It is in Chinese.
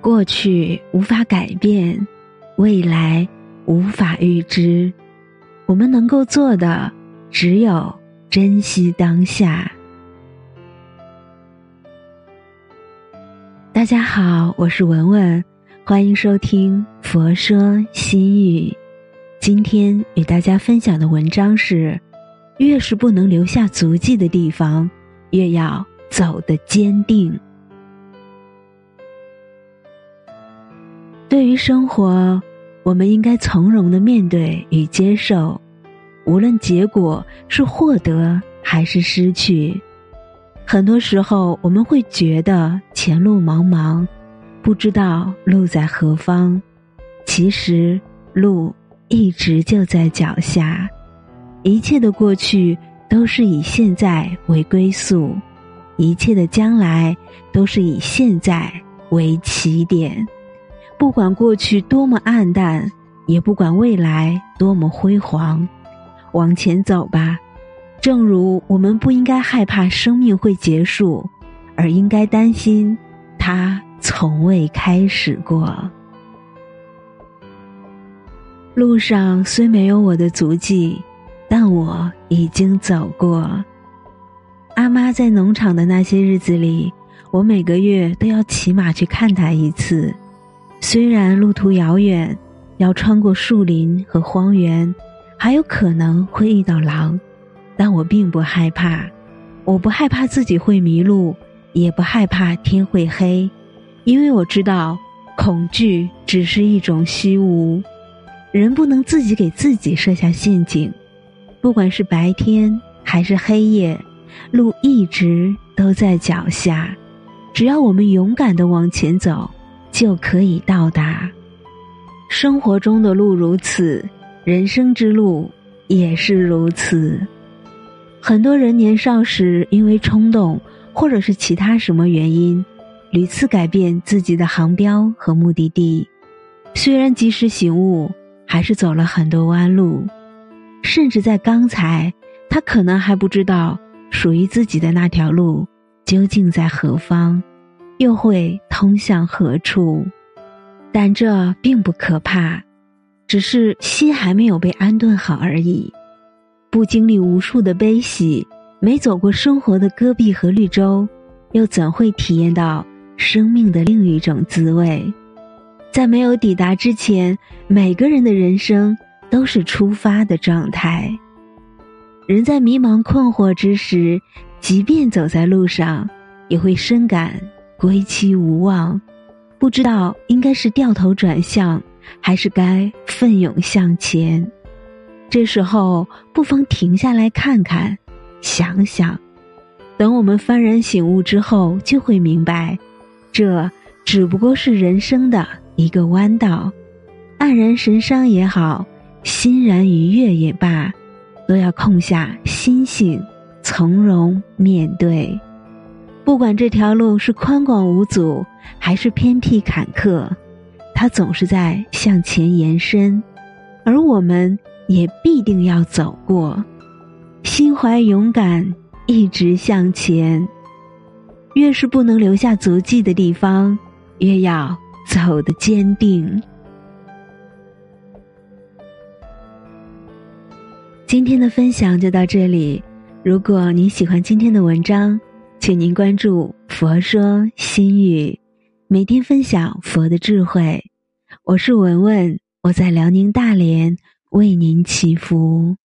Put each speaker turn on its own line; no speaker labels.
过去无法改变，未来无法预知，我们能够做的只有珍惜当下。大家好，我是文文，欢迎收听《佛说心语》。今天与大家分享的文章是：越是不能留下足迹的地方，越要走得坚定。对于生活，我们应该从容的面对与接受，无论结果是获得还是失去。很多时候，我们会觉得前路茫茫，不知道路在何方。其实，路一直就在脚下。一切的过去都是以现在为归宿，一切的将来都是以现在为起点。不管过去多么暗淡，也不管未来多么辉煌，往前走吧。正如我们不应该害怕生命会结束，而应该担心它从未开始过。路上虽没有我的足迹，但我已经走过。阿妈在农场的那些日子里，我每个月都要骑马去看她一次。虽然路途遥远，要穿过树林和荒原，还有可能会遇到狼，但我并不害怕。我不害怕自己会迷路，也不害怕天会黑，因为我知道，恐惧只是一种虚无。人不能自己给自己设下陷阱，不管是白天还是黑夜，路一直都在脚下，只要我们勇敢的往前走。就可以到达。生活中的路如此，人生之路也是如此。很多人年少时因为冲动，或者是其他什么原因，屡次改变自己的航标和目的地。虽然及时醒悟，还是走了很多弯路。甚至在刚才，他可能还不知道属于自己的那条路究竟在何方。又会通向何处？但这并不可怕，只是心还没有被安顿好而已。不经历无数的悲喜，没走过生活的戈壁和绿洲，又怎会体验到生命的另一种滋味？在没有抵达之前，每个人的人生都是出发的状态。人在迷茫困惑之时，即便走在路上，也会深感。归期无望，不知道应该是掉头转向，还是该奋勇向前。这时候不妨停下来看看，想想。等我们幡然醒悟之后，就会明白，这只不过是人生的一个弯道。黯然神伤也好，欣然愉悦也罢，都要空下心性，从容面对。不管这条路是宽广无阻，还是偏僻坎坷，它总是在向前延伸，而我们也必定要走过。心怀勇敢，一直向前。越是不能留下足迹的地方，越要走得坚定。今天的分享就到这里。如果您喜欢今天的文章，请您关注“佛说心语”，每天分享佛的智慧。我是文文，我在辽宁大连为您祈福。